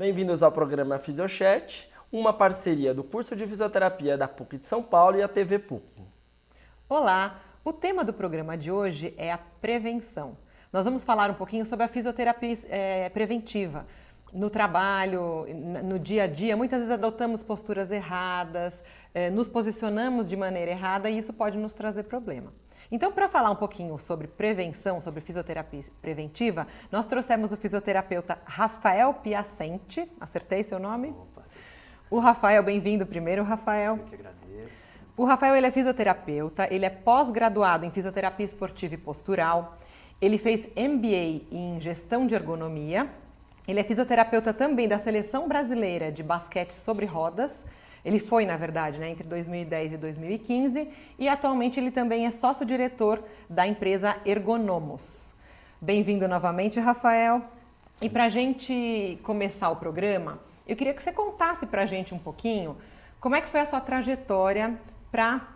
Bem-vindos ao programa Fisiochat, uma parceria do curso de fisioterapia da PUC de São Paulo e a TV PUC. Olá, o tema do programa de hoje é a prevenção. Nós vamos falar um pouquinho sobre a fisioterapia é, preventiva. No trabalho, no dia a dia, muitas vezes adotamos posturas erradas, é, nos posicionamos de maneira errada e isso pode nos trazer problema. Então, para falar um pouquinho sobre prevenção, sobre fisioterapia preventiva, nós trouxemos o fisioterapeuta Rafael Piacente. Acertei seu nome? Opa, o Rafael, bem-vindo primeiro, Rafael. Eu que agradeço. O Rafael ele é fisioterapeuta, ele é pós-graduado em fisioterapia esportiva e postural. Ele fez MBA em gestão de ergonomia. Ele é fisioterapeuta também da seleção brasileira de basquete sobre rodas. Ele foi, na verdade, né, entre 2010 e 2015 e atualmente ele também é sócio-diretor da empresa Ergonomos. Bem-vindo novamente, Rafael. E para a gente começar o programa, eu queria que você contasse para a gente um pouquinho como é que foi a sua trajetória para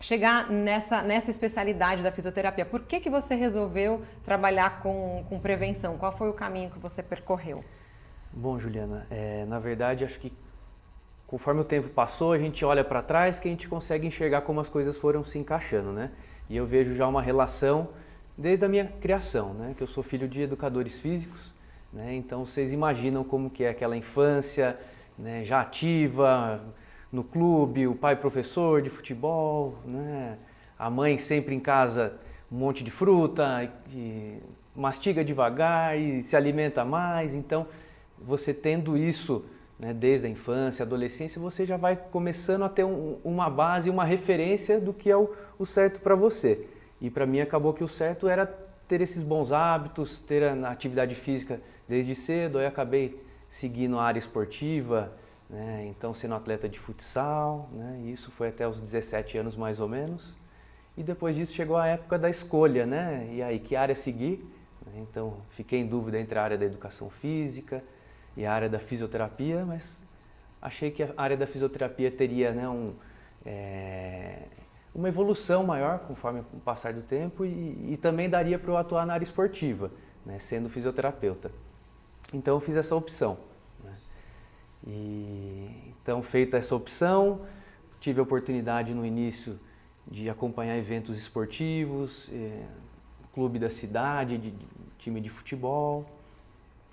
chegar nessa, nessa especialidade da fisioterapia? Por que, que você resolveu trabalhar com, com prevenção? Qual foi o caminho que você percorreu? Bom, Juliana, é, na verdade, acho que conforme o tempo passou, a gente olha para trás que a gente consegue enxergar como as coisas foram se encaixando, né? E eu vejo já uma relação desde a minha criação, né? Que eu sou filho de educadores físicos, né? Então vocês imaginam como que é aquela infância, né? Já ativa, no clube, o pai professor de futebol, né? a mãe sempre em casa um monte de fruta, e mastiga devagar e se alimenta mais. Então, você tendo isso né, desde a infância, adolescência, você já vai começando a ter um, uma base, uma referência do que é o, o certo para você. E para mim acabou que o certo era ter esses bons hábitos, ter a atividade física desde cedo. Aí acabei seguindo a área esportiva, né? Então, sendo atleta de futsal, né? isso foi até os 17 anos mais ou menos. E depois disso chegou a época da escolha, né? E aí, que área seguir? Então, fiquei em dúvida entre a área da educação física e a área da fisioterapia, mas achei que a área da fisioterapia teria né, um, é, uma evolução maior conforme o passar do tempo e, e também daria para eu atuar na área esportiva, né, sendo fisioterapeuta. Então, eu fiz essa opção. E, então, feita essa opção, tive a oportunidade no início de acompanhar eventos esportivos, eh, clube da cidade, de, de, time de futebol.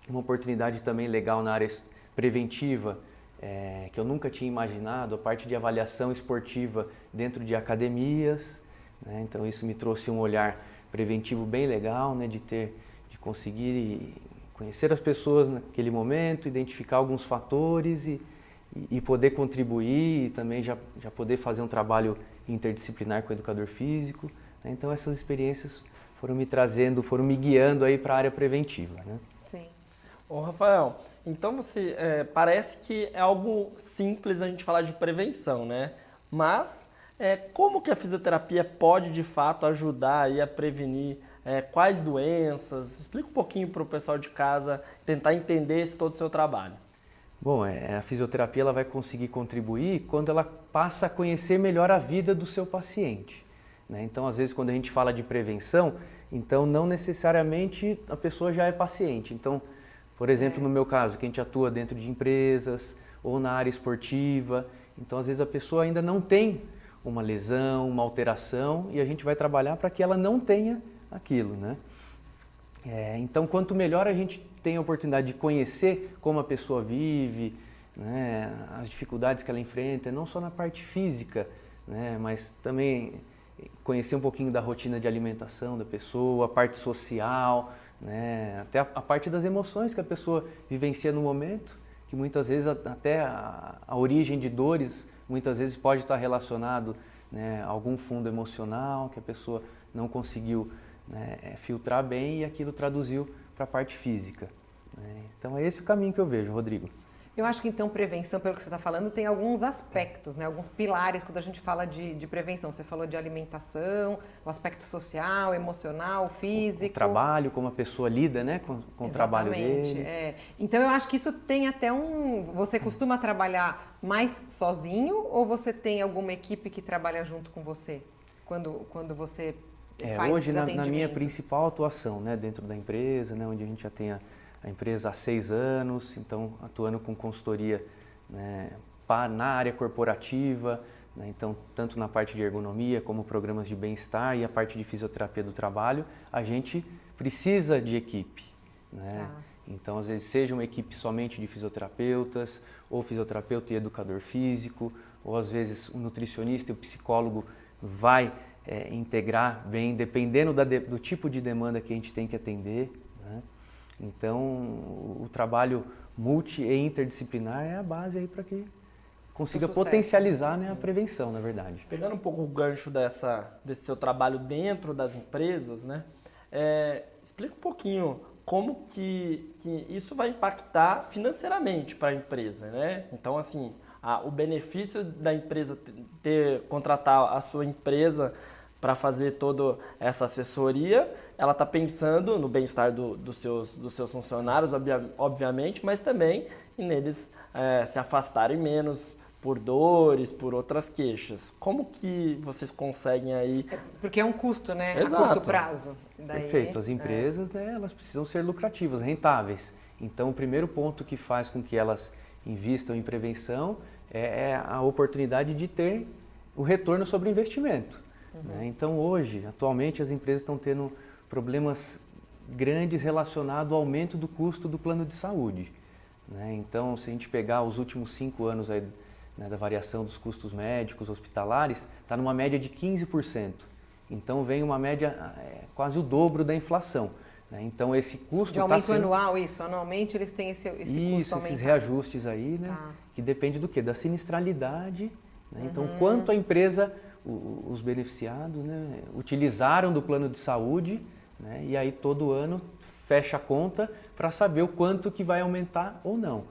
Uma oportunidade também legal na área preventiva, eh, que eu nunca tinha imaginado, a parte de avaliação esportiva dentro de academias. Né? Então, isso me trouxe um olhar preventivo bem legal, né? de ter, de conseguir conhecer as pessoas naquele momento, identificar alguns fatores e, e, poder contribuir e também já, já poder fazer um trabalho interdisciplinar com o educador físico. Né? Então essas experiências foram me trazendo, foram me guiando aí para a área preventiva. Né? Ô Rafael, então você é, parece que é algo simples a gente falar de prevenção, né? Mas é, como que a fisioterapia pode de fato ajudar aí a prevenir é, quais doenças? Explica um pouquinho para o pessoal de casa tentar entender esse todo o seu trabalho. Bom, é, a fisioterapia ela vai conseguir contribuir quando ela passa a conhecer melhor a vida do seu paciente. Né? Então, às vezes, quando a gente fala de prevenção, então não necessariamente a pessoa já é paciente. Então, por exemplo, no meu caso, que a gente atua dentro de empresas ou na área esportiva, então às vezes a pessoa ainda não tem uma lesão, uma alteração e a gente vai trabalhar para que ela não tenha aquilo, né? É, então, quanto melhor a gente tem a oportunidade de conhecer como a pessoa vive, né, as dificuldades que ela enfrenta, não só na parte física, né, mas também conhecer um pouquinho da rotina de alimentação da pessoa, a parte social, né, até a, a parte das emoções que a pessoa vivencia no momento, que muitas vezes até a, a origem de dores muitas vezes pode estar relacionado né, a algum fundo emocional que a pessoa não conseguiu né, é, filtrar bem e aquilo traduziu para a parte física. Né? Então é esse o caminho que eu vejo, Rodrigo. Eu acho que então prevenção, pelo que você está falando, tem alguns aspectos, né? alguns pilares quando a gente fala de, de, prevenção. Você falou de alimentação, o aspecto social, emocional, físico. O, o trabalho, como a pessoa lida né? com, com o trabalho dele. É. Então eu acho que isso tem até um. Você costuma trabalhar mais sozinho ou você tem alguma equipe que trabalha junto com você? Quando, quando você é, hoje, na, na, minha principal atuação né, dentro da empresa, né, onde a gente já tem a, a empresa há seis anos, então atuando com consultoria né, na área corporativa, né, então tanto na parte de ergonomia como programas de bem-estar e a parte de fisioterapia do trabalho, a gente precisa de equipe. Né? Tá. Então, às vezes, seja uma equipe somente de fisioterapeutas, ou fisioterapeuta e educador físico, ou às vezes o um nutricionista e o psicólogo vai é, integrar bem, dependendo de, do tipo de demanda que a gente tem que atender. Né? Então, o trabalho multi e interdisciplinar é a base aí para que consiga potencializar né, a prevenção, na verdade. Pegando um pouco o gancho dessa, desse seu trabalho dentro das empresas, né? É, explica um pouquinho como que, que isso vai impactar financeiramente para a empresa, né? Então, assim, a, o benefício da empresa ter contratar a sua empresa para fazer toda essa assessoria, ela está pensando no bem-estar do, do seus, dos seus funcionários, obviamente, mas também neles é, se afastarem menos por dores, por outras queixas. Como que vocês conseguem aí? É porque é um custo, né? Exato. A curto prazo. Daí, Perfeito. As é. empresas, é. né, elas precisam ser lucrativas, rentáveis. Então, o primeiro ponto que faz com que elas invistam em prevenção é, é a oportunidade de ter o retorno sobre o investimento. Uhum. Né? Então, hoje, atualmente, as empresas estão tendo problemas grandes relacionados ao aumento do custo do plano de saúde. Né? Então, se a gente pegar os últimos cinco anos aí, né, da variação dos custos médicos hospitalares, está numa média de 15%. Então, vem uma média é, quase o dobro da inflação. Né? Então, esse custo... De aumento tá sendo... anual, isso? Anualmente eles têm esse, esse isso, custo esses reajustes aí, né? Tá. que depende do quê? Da sinistralidade. Né? Então, uhum. quanto a empresa, os beneficiados, né, utilizaram do plano de saúde né? E aí todo ano fecha a conta para saber o quanto que vai aumentar ou não.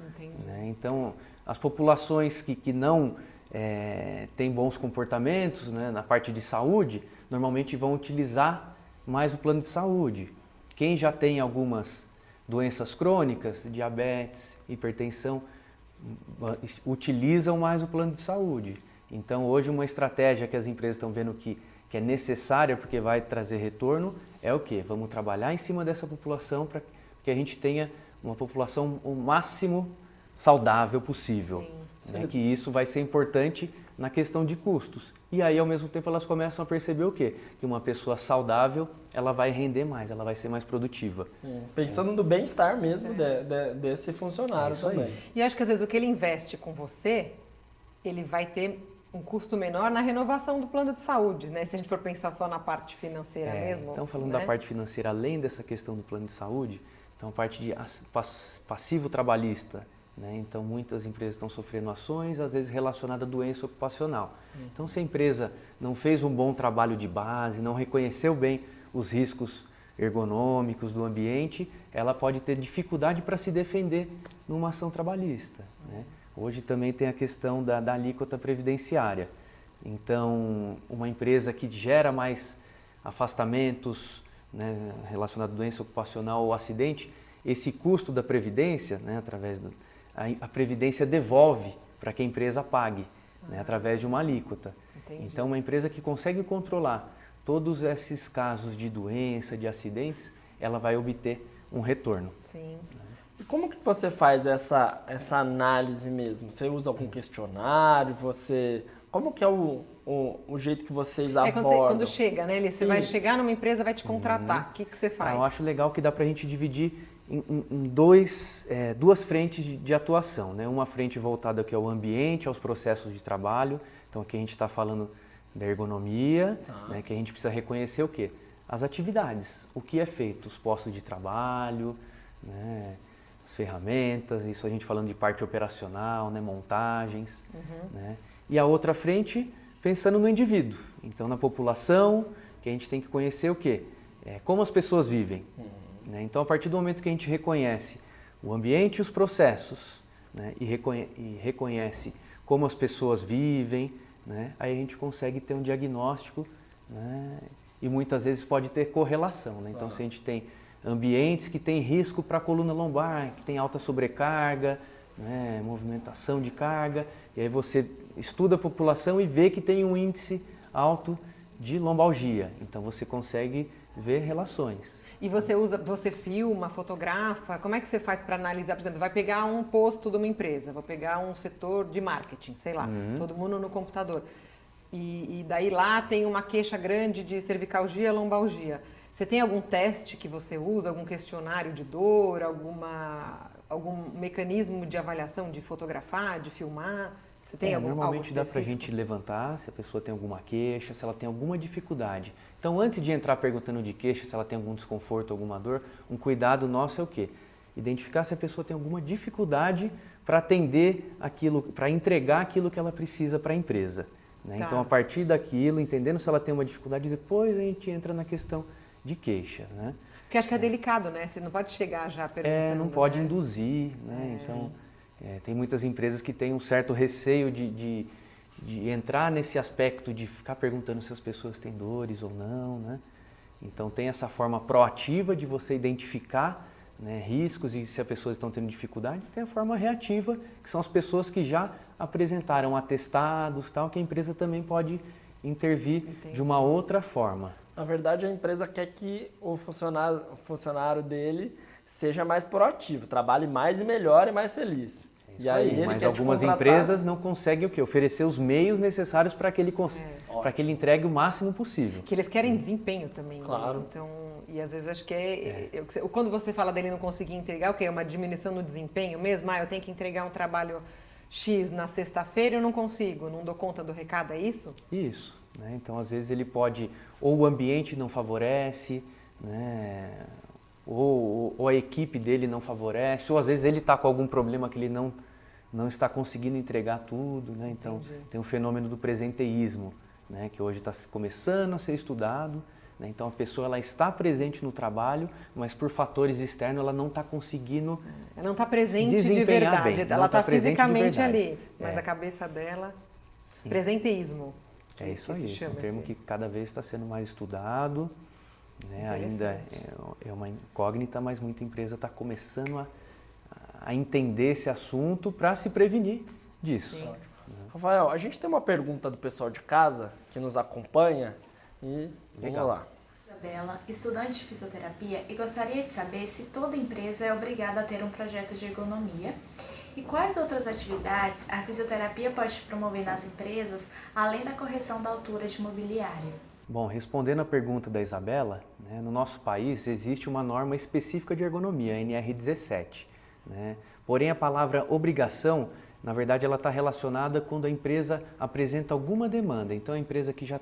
Né? Então as populações que, que não é, têm bons comportamentos né, na parte de saúde, normalmente vão utilizar mais o plano de saúde. Quem já tem algumas doenças crônicas, diabetes, hipertensão, utilizam mais o plano de saúde. Então hoje uma estratégia que as empresas estão vendo que que é necessária porque vai trazer retorno, é o que? Vamos trabalhar em cima dessa população para que a gente tenha uma população o máximo saudável possível. Sim, né? Que isso vai ser importante na questão de custos. E aí, ao mesmo tempo, elas começam a perceber o quê? Que uma pessoa saudável, ela vai render mais, ela vai ser mais produtiva. Sim. Pensando é. no bem-estar mesmo é. de, de, desse funcionário é também. Aí. E acho que às vezes o que ele investe com você, ele vai ter um custo menor na renovação do plano de saúde, né? Se a gente for pensar só na parte financeira é, mesmo. Então, falando né? da parte financeira, além dessa questão do plano de saúde, então a parte de passivo trabalhista, né? Então, muitas empresas estão sofrendo ações, às vezes relacionadas à doença ocupacional. Hum. Então, se a empresa não fez um bom trabalho de base, não reconheceu bem os riscos ergonômicos do ambiente, ela pode ter dificuldade para se defender numa ação trabalhista. Né? Hoje também tem a questão da, da alíquota previdenciária. Então, uma empresa que gera mais afastamentos né, relacionados à doença ocupacional ou acidente, esse custo da previdência, né, através do, a, a previdência devolve para que a empresa pague, né, através de uma alíquota. Entendi. Então, uma empresa que consegue controlar todos esses casos de doença, de acidentes, ela vai obter um retorno. Sim. Né? E como que você faz essa, essa análise mesmo? Você usa algum questionário? Você como que é o, o, o jeito que vocês abordam? É quando, você, quando chega, né? Você Isso. vai chegar numa empresa, vai te contratar. Uhum. O que, que você faz? Ah, eu acho legal que dá para a gente dividir em, em, em dois, é, duas frentes de, de, atuação. Né? Uma frente voltada aqui ao ambiente, aos processos de trabalho. Então aqui a gente está falando da ergonomia, ah. né? que a gente precisa reconhecer o quê? As atividades, o que é feito, os postos de trabalho, né? As ferramentas, isso a gente falando de parte operacional, né, montagens. Uhum. Né? E a outra frente, pensando no indivíduo. Então, na população, que a gente tem que conhecer o quê? É, como as pessoas vivem. Uhum. Né? Então, a partir do momento que a gente reconhece o ambiente e os processos, né? e, reconhe e reconhece como as pessoas vivem, né? aí a gente consegue ter um diagnóstico né? e muitas vezes pode ter correlação. Né? Então, se a gente tem ambientes que têm risco para a coluna lombar, que tem alta sobrecarga, né, movimentação de carga, e aí você estuda a população e vê que tem um índice alto de lombalgia. Então você consegue ver relações. E você usa, você filma, fotografa? Como é que você faz para analisar? Por exemplo, vai pegar um posto de uma empresa, vou pegar um setor de marketing, sei lá, uhum. todo mundo no computador. E, e, daí lá tem uma queixa grande de cervicalgia, lombalgia. Você tem algum teste que você usa, algum questionário de dor, alguma, algum mecanismo de avaliação, de fotografar, de filmar? Você tem é, algum, normalmente dá para a gente levantar se a pessoa tem alguma queixa, se ela tem alguma dificuldade. Então, antes de entrar perguntando de queixa, se ela tem algum desconforto, alguma dor, um cuidado nosso é o quê? Identificar se a pessoa tem alguma dificuldade para atender aquilo, para entregar aquilo que ela precisa para a empresa. Né? Tá. Então, a partir daquilo, entendendo se ela tem uma dificuldade, depois a gente entra na questão de queixa. Né? Porque acho que é delicado, né? Você não pode chegar já perguntando. É, não pode né? induzir, né? É. Então é, tem muitas empresas que têm um certo receio de, de, de, entrar nesse aspecto de ficar perguntando se as pessoas têm dores ou não, né? Então tem essa forma proativa de você identificar né, riscos e se as pessoas estão tendo dificuldades, tem a forma reativa, que são as pessoas que já apresentaram atestados, tal, que a empresa também pode intervir Entendi. de uma outra forma. Na verdade, a empresa quer que o funcionário, o funcionário dele seja mais proativo, trabalhe mais e melhor e mais feliz. Isso e aí, aí mas algumas empresas não conseguem o quê? Oferecer os meios necessários para que ele cons... é. para que ele entregue o máximo possível. Que eles querem desempenho também. Né? Claro. Né? Então, e às vezes acho que é, é. Eu, quando você fala dele não conseguir entregar, o que é uma diminuição no desempenho mesmo? Ah, eu tenho que entregar um trabalho X na sexta-feira, eu não consigo, não dou conta do recado, é isso? Isso. Né? Então, às vezes ele pode ou o ambiente não favorece, né? ou, ou a equipe dele não favorece, ou às vezes ele está com algum problema que ele não, não está conseguindo entregar tudo. Né? Então, Entendi. tem o fenômeno do presenteísmo, né? que hoje está começando a ser estudado. Né? Então, a pessoa ela está presente no trabalho, mas por fatores externos ela não está conseguindo. Ela não está presente de verdade, bem, ela está tá fisicamente ali, mas é. a cabeça dela. Presenteísmo. É isso aí, esse é um termo que cada vez está sendo mais estudado. Né? Ainda é, é, uma incógnita, mas muita empresa está começando a, a entender esse assunto para se prevenir disso. Sim. Rafael, a gente tem uma pergunta do pessoal de casa que nos acompanha e Legal. vamos lá. Isabela, estudante de fisioterapia, e gostaria de saber se toda empresa é obrigada a ter um projeto de ergonomia e quais outras atividades a fisioterapia pode promover nas empresas, além da correção da altura de mobiliário. Bom, respondendo à pergunta da Isabela, né, no nosso país existe uma norma específica de ergonomia, a NR17. Né? Porém, a palavra obrigação, na verdade, ela está relacionada quando a empresa apresenta alguma demanda. Então, a empresa que já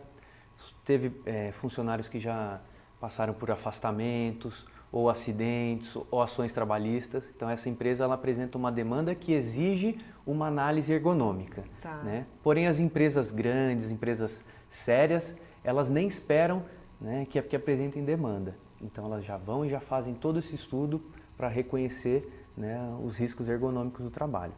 teve é, funcionários que já passaram por afastamentos, ou acidentes, ou ações trabalhistas. Então, essa empresa ela apresenta uma demanda que exige uma análise ergonômica. Tá. Né? Porém, as empresas grandes, empresas sérias, elas nem esperam né, que, que apresentem demanda. Então elas já vão e já fazem todo esse estudo para reconhecer né, os riscos ergonômicos do trabalho.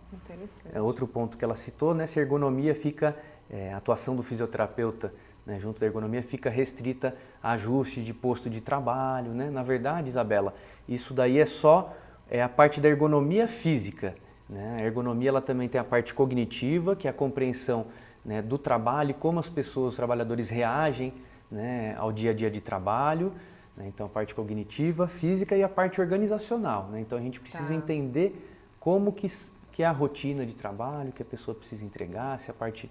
É outro ponto que ela citou, né, se a ergonomia fica, é, a atuação do fisioterapeuta né, junto da ergonomia fica restrita a ajuste de posto de trabalho. Né? Na verdade, Isabela, isso daí é só é a parte da ergonomia física. Né? A ergonomia ela também tem a parte cognitiva, que é a compreensão né, do trabalho, como as pessoas, os trabalhadores reagem né, ao dia a dia de trabalho. Né, então, a parte cognitiva, física e a parte organizacional. Né? Então, a gente precisa tá. entender como que, que é a rotina de trabalho, que a pessoa precisa entregar, se a parte,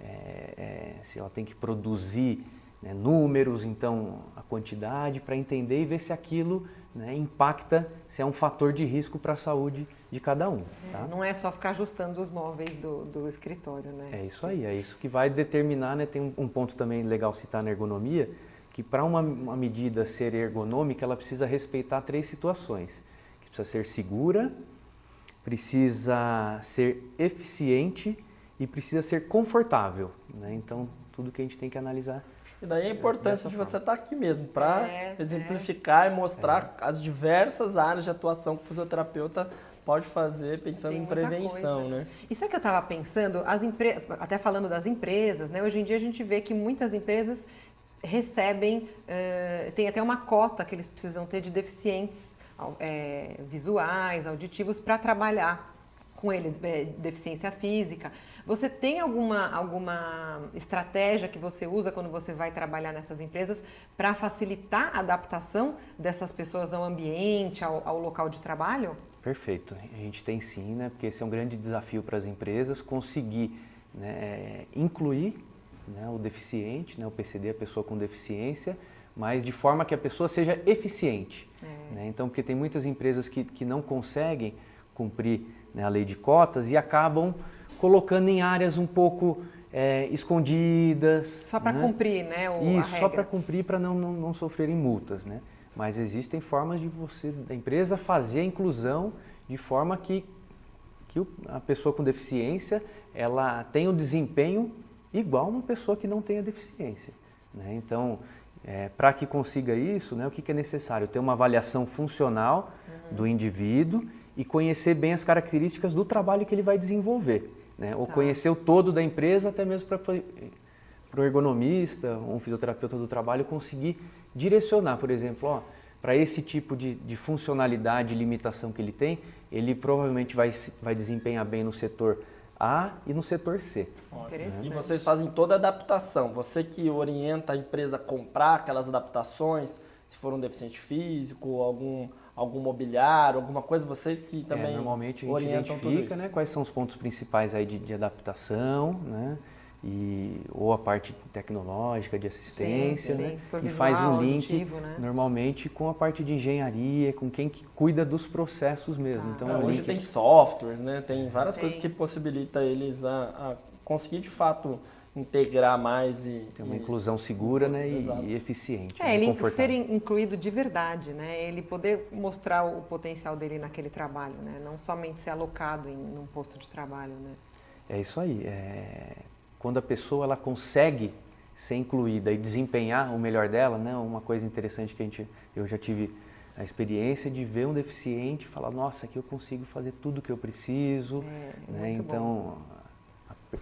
é, é, se ela tem que produzir né, números, então a quantidade, para entender e ver se aquilo né, impacta, se é um fator de risco para a saúde de cada um. Tá? É, não é só ficar ajustando os móveis do, do escritório, né? É isso aí, é isso que vai determinar, né? Tem um, um ponto também legal citar na ergonomia, que para uma, uma medida ser ergonômica, ela precisa respeitar três situações. Que precisa ser segura, precisa ser eficiente e precisa ser confortável. Né? Então, tudo que a gente tem que analisar e daí a importância de você estar tá aqui mesmo, para é, exemplificar é. e mostrar é. as diversas áreas de atuação que o fisioterapeuta pode fazer pensando Tem em prevenção, coisa. né? Isso é que eu estava pensando, as empre... até falando das empresas, né? Hoje em dia a gente vê que muitas empresas recebem, uh, tem até uma cota que eles precisam ter de deficientes é, visuais, auditivos para trabalhar com eles é, deficiência física. Você tem alguma, alguma estratégia que você usa quando você vai trabalhar nessas empresas para facilitar a adaptação dessas pessoas ao ambiente, ao, ao local de trabalho? Perfeito. A gente tem sim, né? Porque esse é um grande desafio para as empresas conseguir né, incluir né, o deficiente, né, o PCD, a pessoa com deficiência, mas de forma que a pessoa seja eficiente. É. Né? Então, porque tem muitas empresas que, que não conseguem cumprir né, a lei de cotas e acabam colocando em áreas um pouco é, escondidas. Só para né? cumprir, né? O, Isso, só para cumprir, para não, não, não sofrerem multas. Né? Mas existem formas de você, da empresa, fazer a inclusão de forma que, que a pessoa com deficiência ela tenha o um desempenho igual uma pessoa que não tenha deficiência. Né? Então, é, para que consiga isso, né, o que, que, é necessário? Ter uma avaliação funcional uhum. do indivíduo e conhecer bem as características do trabalho que ele vai desenvolver. Né? Ou tá. conhecer o todo da empresa, até mesmo para o ergonomista, um fisioterapeuta do trabalho conseguir direcionar, por exemplo, para esse tipo de, de funcionalidade e limitação que ele tem, ele provavelmente vai, vai desempenhar bem no setor a e no setor C. E vocês fazem toda a adaptação. Você que orienta a empresa a comprar aquelas adaptações, se for um deficiente físico, algum, algum mobiliário, alguma coisa, vocês que é, também. É, normalmente a gente identifica né, quais são os pontos principais aí de, de adaptação, né? e, ou a parte tecnológica de assistência, sim, né? e faz um link auditivo, né? normalmente com a parte de engenharia, com quem que cuida dos processos mesmo. Ah, então, é, hoje link... tem softwares, né? tem várias tem. coisas que possibilitam eles a, a, conseguir de fato integrar mais e ter uma e... inclusão segura, né, e, e, eficiente. É, né? ele ser incluído de verdade, né? Ele poder mostrar o potencial dele naquele trabalho, né? Não somente ser alocado em um posto de trabalho, né? É isso aí. É quando a pessoa ela consegue ser incluída e desempenhar o melhor dela, né? Uma coisa interessante que a gente, eu já tive a experiência de ver um deficiente e falar, nossa, aqui eu consigo fazer tudo o que eu preciso, é, né? Então a,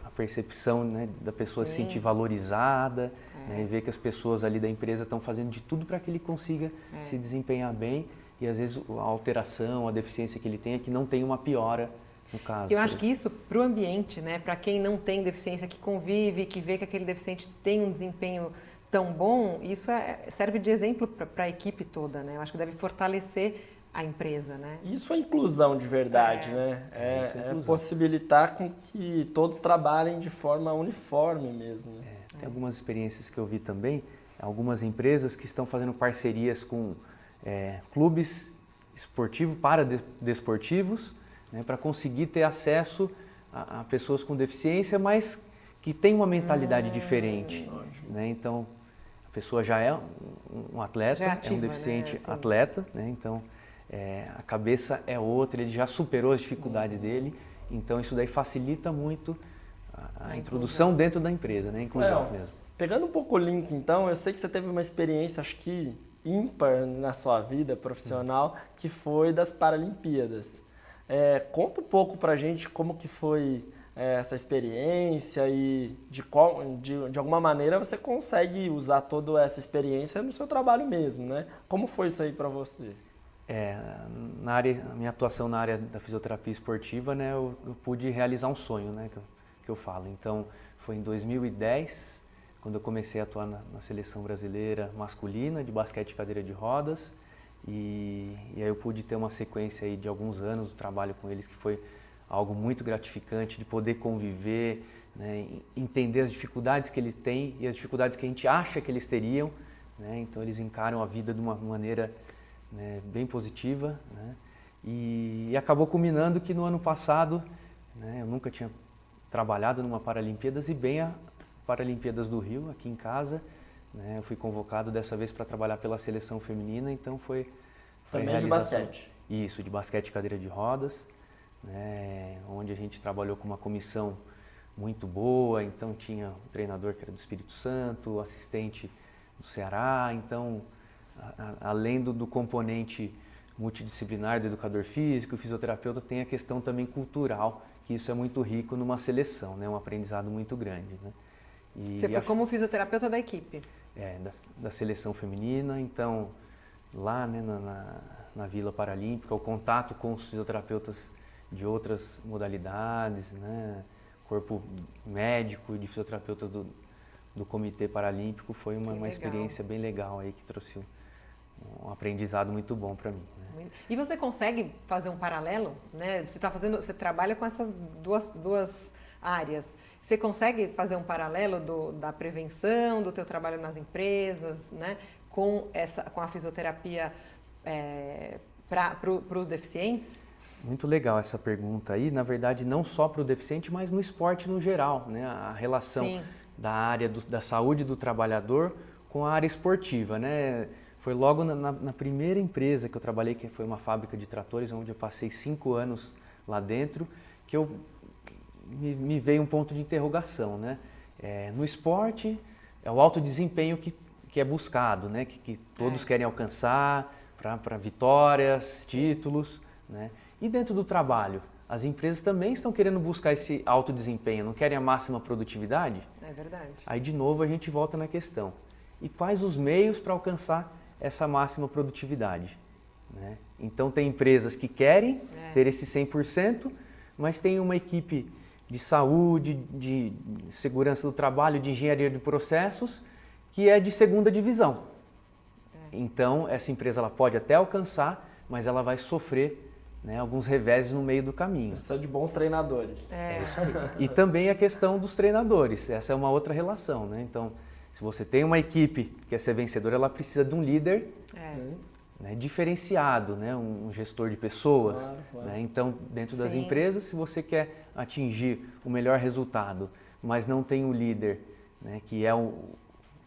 a, percepção né, da pessoa Sim. se sentir valorizada é. né, e ver que as pessoas ali da empresa estão fazendo de tudo para que ele consiga é. se desempenhar bem e às vezes a alteração, a deficiência que ele tem é que não tem uma piora no caso. Eu acho que isso para o ambiente, né, para quem não tem deficiência, que convive, que vê que aquele deficiente tem um desempenho tão bom, isso é, serve de exemplo para a equipe toda, né? Eu acho que deve fortalecer a empresa, né? Isso é inclusão de verdade, é, né? É, é, é possibilitar com que todos trabalhem de forma uniforme mesmo. Né? É, tem algumas experiências que eu vi também, algumas empresas que estão fazendo parcerias com é, clubes esportivos para desportivos, né, para conseguir ter acesso a, a, pessoas com deficiência, mas que têm uma mentalidade hum, diferente. Né? Então, a pessoa já é um, atleta, é, ativa, é, um deficiente né? assim. atleta, né? então é, a cabeça é outra, ele já superou as dificuldades hum. dele, então isso daí facilita muito a, a introdução dentro da empresa, né? inclusão é, mesmo. Pegando um pouco o link, então, eu sei que você teve uma experiência, acho que ímpar na sua vida profissional, que foi das Paralimpíadas. É, conta um pouco pra gente como que foi é, essa experiência e de, qual, de, de alguma maneira você consegue usar toda essa experiência no seu trabalho mesmo, né? Como foi isso aí para você? É, na área, minha atuação na área da fisioterapia esportiva, né, eu, eu pude realizar um sonho, né, que eu, que eu falo. Então, foi em 2010, quando eu comecei a atuar na, na seleção brasileira masculina de basquete de cadeira de rodas. E, e aí eu pude ter uma sequência aí de alguns anos de trabalho com eles que foi algo muito gratificante de poder conviver, né, entender as dificuldades que eles têm e as dificuldades que a gente acha que eles teriam. Né, então eles encaram a vida de uma maneira né, bem positiva. Né, e, acabou culminando que no ano passado né, eu nunca tinha trabalhado numa Paralimpíadas e bem a Paralimpíadas do Rio, aqui em casa. Né? Eu fui convocado dessa vez para trabalhar pela seleção feminina, então foi, foi Também de basquete. Isso, de basquete cadeira de rodas, né? onde a gente trabalhou com uma comissão muito boa, então tinha o treinador que era do Espírito Santo, o assistente do Ceará, então a, a, além do, do componente multidisciplinar do educador físico, o fisioterapeuta tem a questão também cultural, que isso é muito rico numa seleção, né? um aprendizado muito grande. Né? E Você foi acho... como fisioterapeuta da equipe? é, da, da, seleção feminina. Então, lá né, na, na, na, Vila Paralímpica, o contato com os fisioterapeutas de outras modalidades, né? corpo médico de fisioterapeutas do, do Comitê Paralímpico foi uma, uma experiência bem legal aí que trouxe um, aprendizado muito bom para mim. Né? E você consegue fazer um paralelo, né? Você está fazendo, você trabalha com essas duas, duas áreas. Você consegue fazer um paralelo do, da prevenção, do teu trabalho nas empresas, né? Com essa, com a fisioterapia é, para pro, os deficientes? Muito legal essa pergunta aí. Na verdade, não só para o deficiente, mas no esporte no geral, né? A relação Sim. da área do, da saúde do trabalhador com a área esportiva, né? Foi logo na, na, na, primeira empresa que eu trabalhei, que foi uma fábrica de tratores, onde eu passei cinco anos lá dentro, que eu me, me veio um ponto de interrogação, né? É, no esporte, é o alto desempenho que, que é buscado, né? Que, que todos é. querem alcançar para vitórias, títulos, né? E dentro do trabalho, as empresas também estão querendo buscar esse alto desempenho, não querem a máxima produtividade? É verdade. Aí de novo a gente volta na questão. E quais os meios para alcançar essa máxima produtividade? Né? Então tem empresas que querem é. ter esse 100%, mas tem uma equipe de saúde, de segurança do trabalho, de engenharia de processos, que é de segunda divisão. É. Então essa empresa ela pode até alcançar, mas ela vai sofrer né, alguns reveses no meio do caminho. Precisa de bons treinadores. É. é isso aí. E também a questão dos treinadores, essa é uma outra relação. Né? Então, se você tem uma equipe que quer ser vencedora, ela precisa de um líder é. né, diferenciado, né, um gestor de pessoas. Claro, claro. Né? Então, dentro das Sim. empresas, se você quer atingir o melhor resultado, mas não tem um líder né, que é o,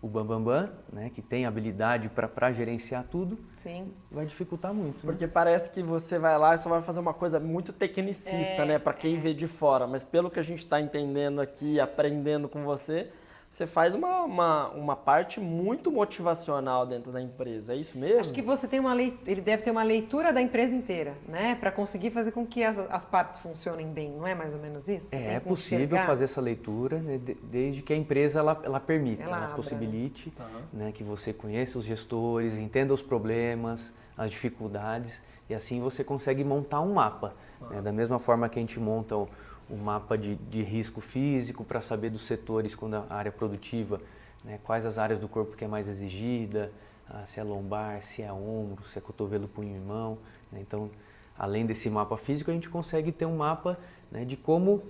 o Bambambam, Bam Bam, né, que tem habilidade para gerenciar tudo, Sim. vai dificultar muito. Né? Porque parece que você vai lá e só vai fazer uma coisa muito tecnicista, é, né, para quem é. vê de fora. Mas pelo que a gente está entendendo aqui, aprendendo com você, você faz uma, uma, uma parte muito motivacional dentro da empresa, é isso mesmo? Acho que você tem uma leitura, ele deve ter uma leitura da empresa inteira, né? Para conseguir fazer com que as, as partes funcionem bem, não é mais ou menos isso? É, é possível enxergar? fazer essa leitura, né, desde que a empresa ela, ela permita, ela, ela possibilite tá. né, que você conheça os gestores, entenda os problemas, as dificuldades, e assim você consegue montar um mapa. Ah. Né? Da mesma forma que a gente monta o o mapa de, de risco físico para saber dos setores quando a área produtiva, né, quais as áreas do corpo que é mais exigida, ah, se é lombar, se é ombro, se é cotovelo, punho e mão. Né, então, além desse mapa físico, a gente consegue ter um mapa né, de como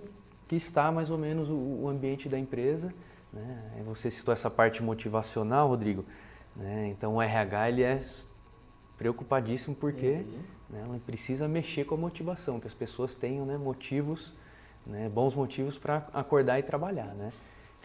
que está mais ou menos o, o ambiente da empresa. Né. Você citou essa parte motivacional, Rodrigo. Né, então, o RH ele é preocupadíssimo porque uhum. né, ela precisa mexer com a motivação, que as pessoas tenham né, motivos né, bons motivos para acordar e trabalhar, né?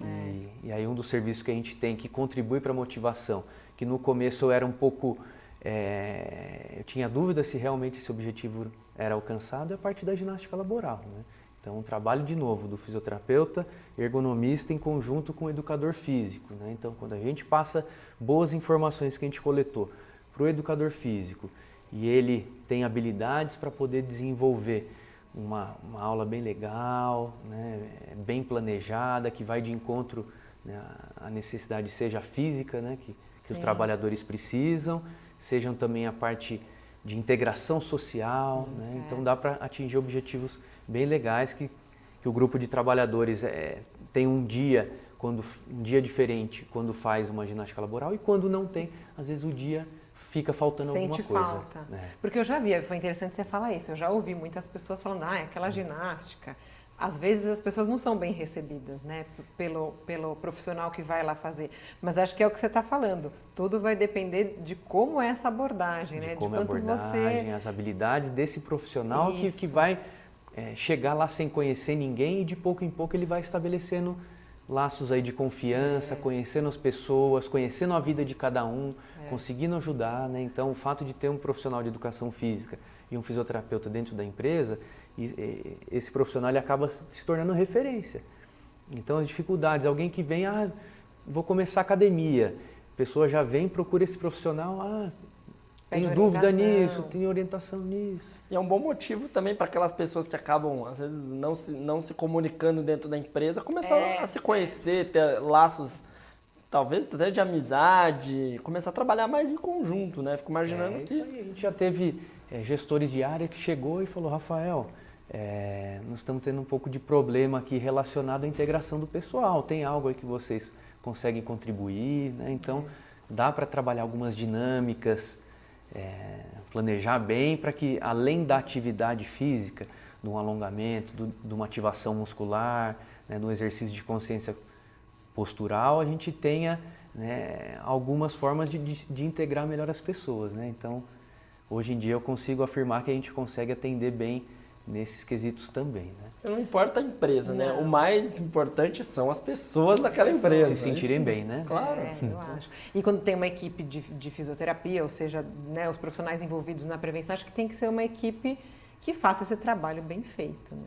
É. E, e, aí um dos serviços que a gente tem que contribui para a motivação, que no começo eu era um pouco, é, eu tinha dúvida se realmente esse objetivo era alcançado, é a parte da ginástica laboral, né? Então, um trabalho de novo do fisioterapeuta, ergonomista em conjunto com o educador físico. Né? Então, quando a gente passa boas informações que a gente coletou para o educador físico e ele tem habilidades para poder desenvolver uma, uma aula bem legal, né, bem planejada, que vai de encontro né, à necessidade, seja física, né, que, que os trabalhadores precisam, sejam também a parte de integração social. Né, é. Então dá para atingir objetivos bem legais que, que o grupo de trabalhadores é, tem um dia quando um dia diferente quando faz uma ginástica laboral e quando não tem, às vezes o dia fica faltando Sente alguma coisa. falta. Né? Porque eu já vi, foi interessante você falar isso, eu já ouvi muitas pessoas falando, ah, é aquela ginástica. Às vezes as pessoas não são bem recebidas, né, pelo, pelo profissional que vai lá fazer. Mas acho que é o que você está falando. Tudo vai depender de como é essa abordagem, de né? Como de quanto é a abordagem, você... as habilidades desse profissional que, que vai é, chegar lá sem conhecer ninguém e de pouco em pouco ele vai estabelecendo laços aí de confiança, é. conhecendo as pessoas, conhecendo a vida de cada um, é. conseguindo ajudar, né? Então, o fato de ter um profissional de educação física e um fisioterapeuta dentro da empresa, esse profissional ele acaba se tornando referência. Então, as dificuldades, alguém que vem, ah, vou começar academia, a pessoa já vem, procura esse profissional, ah, tenho dúvida nisso, tenho orientação nisso. E é um bom motivo também para aquelas pessoas que acabam, às vezes, não se, não se comunicando dentro da empresa, começar é. a se conhecer, ter laços, talvez até de amizade, começar a trabalhar mais em conjunto, né? Fico imaginando é, que... Isso aí. A gente já teve é, gestores de área que chegou e falou, Rafael, é, nós estamos tendo um pouco de problema aqui relacionado à integração do pessoal. Tem algo aí que vocês conseguem contribuir, né? Então dá para trabalhar algumas dinâmicas, é, planejar bem para que além da atividade física, de um alongamento, do, de uma ativação muscular, né, de um exercício de consciência postural, a gente tenha né, algumas formas de, de, de, integrar melhor as pessoas. Né? Então, hoje em dia eu consigo afirmar que a gente consegue atender bem nesses quesitos também. Né? Não importa a empresa, né? O mais importante são as pessoas daquela empresa. Se sentirem bem, né? Claro. É, eu acho. E quando tem uma equipe de, de fisioterapia, ou seja, né, os profissionais envolvidos na prevenção, acho que tem que ser uma equipe que faça esse trabalho bem feito. Né?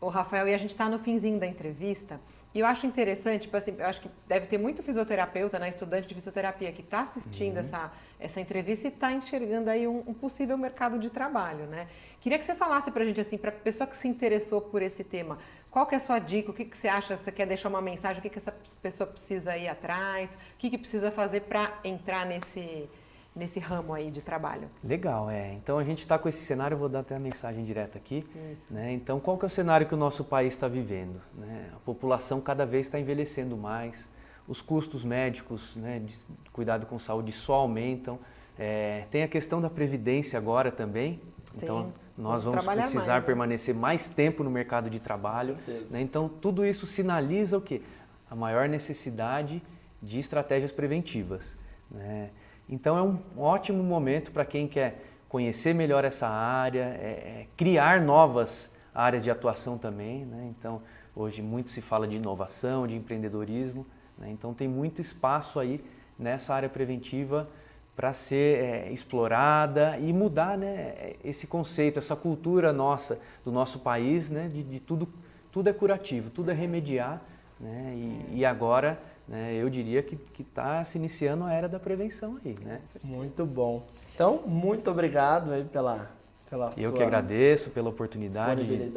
O Rafael, e a gente está no finzinho da entrevista, e eu acho interessante, tipo assim, eu acho que deve ter muito fisioterapeuta, né, estudante de fisioterapia que está assistindo uhum. essa, essa entrevista e está enxergando aí um, um, possível mercado de trabalho, né? Queria que você falasse para a gente, assim, para a pessoa que se interessou por esse tema, qual que é a sua dica, o que, que você acha, você quer deixar uma mensagem, o que, que essa pessoa precisa ir atrás, o que, que precisa fazer para entrar nesse, nesse ramo aí de trabalho. Legal, é. Então a gente está com esse cenário, vou dar até a mensagem direta aqui. Né? Então qual que é o cenário que o nosso país está vivendo? Né? A população cada vez está envelhecendo mais, os custos médicos, né, de cuidado com saúde só aumentam. É, tem a questão da previdência agora também. Sim, então nós vamos, vamos precisar mais, né? permanecer mais tempo no mercado de trabalho. Né? Então tudo isso sinaliza o quê? A maior necessidade de estratégias preventivas. Né? Então é um ótimo momento para quem quer conhecer melhor essa área, é, é, criar novas áreas de atuação também. Né? Então hoje muito se fala de inovação, de empreendedorismo. Né? Então tem muito espaço aí nessa área preventiva para ser é, explorada e mudar né, esse conceito, essa cultura nossa, do nosso país, né, de, de tudo, tudo é curativo, tudo é remediar. Né, e, e agora né, eu diria que está se iniciando a era da prevenção aí, né? Muito bom. Então, muito obrigado aí pela, pela Eu que agradeço pela oportunidade de,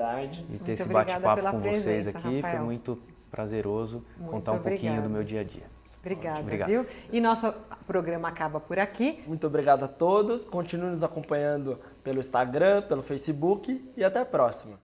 de ter esse bate-papo com presença, vocês aqui. Rafael. Foi muito prazeroso muito contar um obrigado. pouquinho do meu dia a dia. Obrigada, Obrigado. viu? E nosso programa acaba por aqui. Muito obrigado a todos. Continue nos acompanhando pelo Instagram, pelo Facebook e até a próxima.